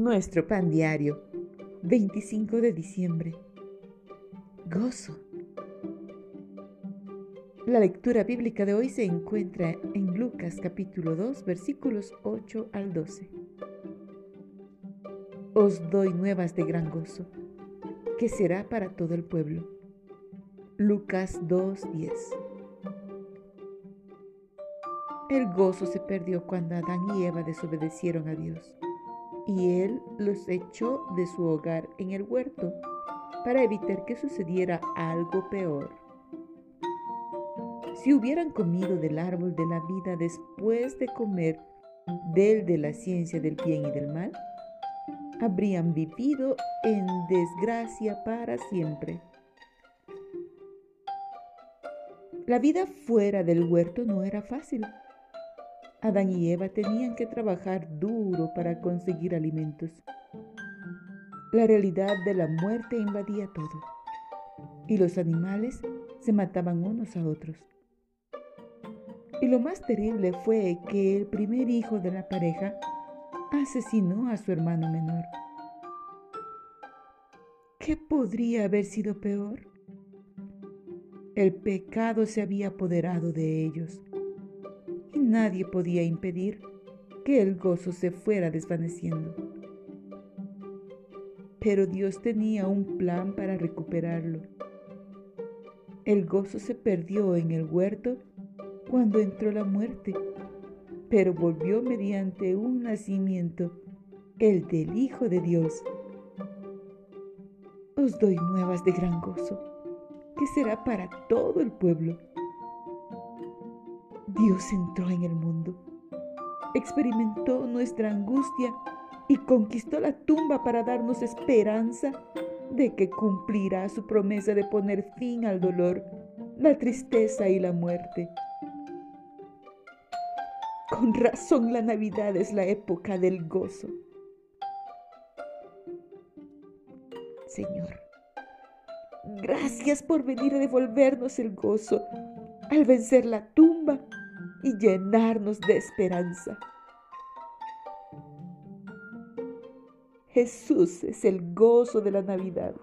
Nuestro pan diario, 25 de diciembre. Gozo. La lectura bíblica de hoy se encuentra en Lucas capítulo 2 versículos 8 al 12. Os doy nuevas de gran gozo, que será para todo el pueblo. Lucas 2:10 El gozo se perdió cuando Adán y Eva desobedecieron a Dios y él los echó de su hogar en el huerto para evitar que sucediera algo peor. Si hubieran comido del árbol de la vida después de comer del de la ciencia del bien y del mal, habrían vivido en desgracia para siempre. La vida fuera del huerto no era fácil. Adán y Eva tenían que trabajar duro para conseguir alimentos. La realidad de la muerte invadía todo y los animales se mataban unos a otros. Y lo más terrible fue que el primer hijo de la pareja asesinó a su hermano menor. ¿Qué podría haber sido peor? El pecado se había apoderado de ellos nadie podía impedir que el gozo se fuera desvaneciendo. Pero Dios tenía un plan para recuperarlo. El gozo se perdió en el huerto cuando entró la muerte, pero volvió mediante un nacimiento, el del Hijo de Dios. Os doy nuevas de gran gozo, que será para todo el pueblo Dios entró en el mundo, experimentó nuestra angustia y conquistó la tumba para darnos esperanza de que cumplirá su promesa de poner fin al dolor, la tristeza y la muerte. Con razón la Navidad es la época del gozo. Señor, gracias por venir a devolvernos el gozo al vencer la tumba y llenarnos de esperanza. Jesús es el gozo de la Navidad.